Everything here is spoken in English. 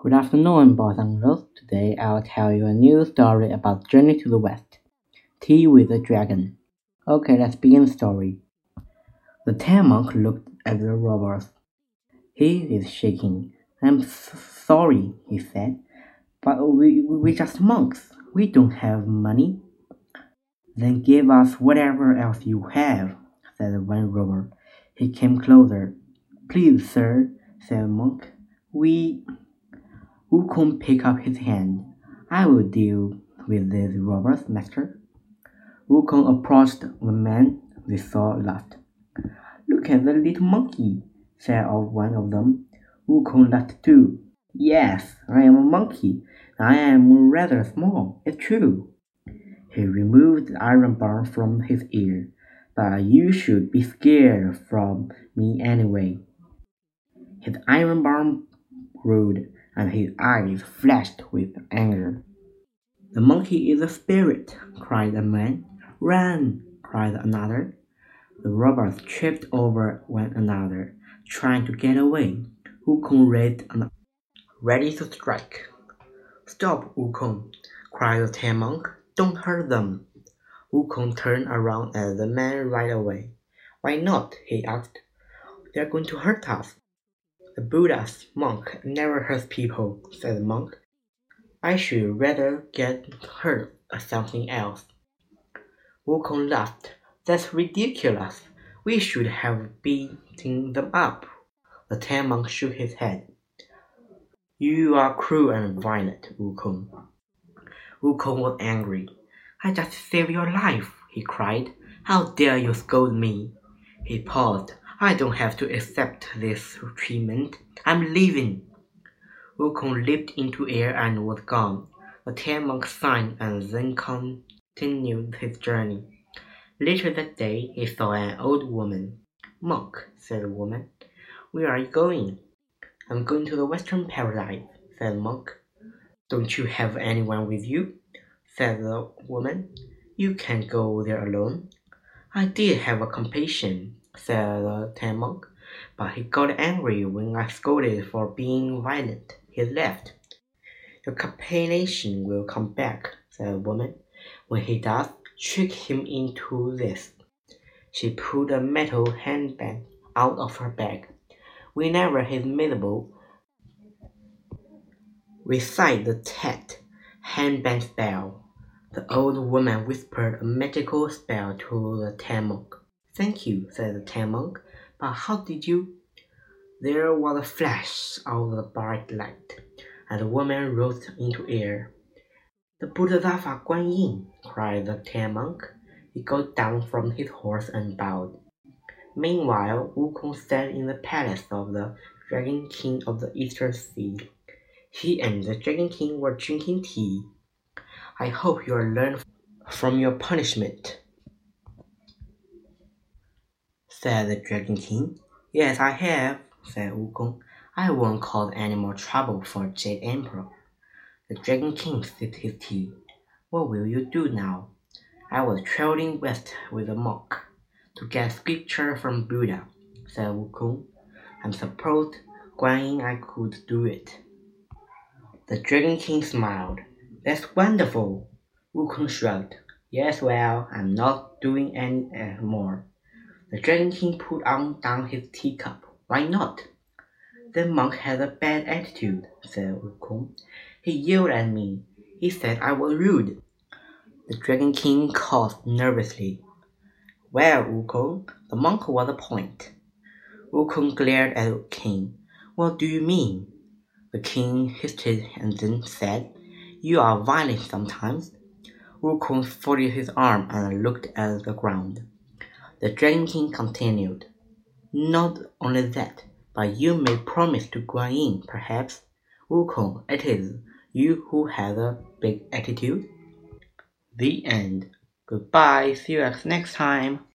Good afternoon, boys and girls. Today I'll tell you a new story about Journey to the West. Tea with the Dragon. Okay, let's begin the story. The Tang Monk looked at the robbers. He is shaking. I'm sorry, he said, but we, we're just monks. We don't have money. Then give us whatever else you have, said one robber. He came closer. Please, sir, said the monk. We Wukong picked up his hand. I will deal with these robbers, master. Wukong approached the man they saw last. Look at the little monkey, said one of them. Wukong laughed too. Yes, I am a monkey. I am rather small, it's true. He removed the iron bar from his ear. But you should be scared from me anyway. His iron bar grew and his eyes flashed with anger. The monkey is a spirit, cried a man. Run, cried another. The robbers tripped over one another, trying to get away. Wukong raised an ready to strike. Stop, Wukong, cried the Tang monk. Don't hurt them. Wukong turned around at the man right away. Why not? he asked. They're going to hurt us. The Buddha's monk never hurts people, said the monk. I should rather get hurt or something else. Wukong laughed. That's ridiculous. We should have beaten them up. The Tang monk shook his head. You are cruel and violent, Wukong. Wukong was angry. I just saved your life, he cried. How dare you scold me? He paused. I don't have to accept this treatment. I'm leaving. Wukong leaped into air and was gone. The Tang monk signed and then continued his journey. Later that day, he saw an old woman. Monk, said the woman, where are you going? I'm going to the Western Paradise, said the monk. Don't you have anyone with you? said the woman. You can't go there alone. I did have a companion, said the Tang monk, but he got angry when I scolded for being violent. He left. Your companion will come back, said the woman. When he does, trick him into this. She pulled a metal handbag out of her bag. Whenever he's miserable, recite the Tet handbag spell. The old woman whispered a magical spell to the Tang monk. Thank you, said the Tang monk. But how did you? There was a flash of the bright light, and the woman rose into air. The Bodhisattva Guan Yin, cried the Tang monk. He got down from his horse and bowed. Meanwhile, Wukong sat in the palace of the Dragon King of the Eastern Sea. He and the Dragon King were drinking tea. I hope you learned from your punishment, said the Dragon King. Yes, I have, said Wukong. I won't cause any more trouble for Jade Emperor. The Dragon King sipped his tea. What will you do now? I was traveling west with a monk to get scripture from Buddha, said Wukong. I'm supposed Guan Yin I could do it. The Dragon King smiled. That's wonderful. Wukong shrugged. Yes, well, I'm not doing any uh, more. The Dragon King put on down his teacup. Why not? The monk had a bad attitude, said Wukong. He yelled at me. He said I was rude. The Dragon King coughed nervously. Well, Wukong, the monk was a point. Wukong glared at the king. What do you mean? The king hissed and then said, You are violent sometimes. Wukong folded his arm and looked at the ground. The Dragon King continued, Not only that, but you may promise to Guan Yin, perhaps. Wukong, it is you who has a big attitude. The end. Goodbye. See you next time.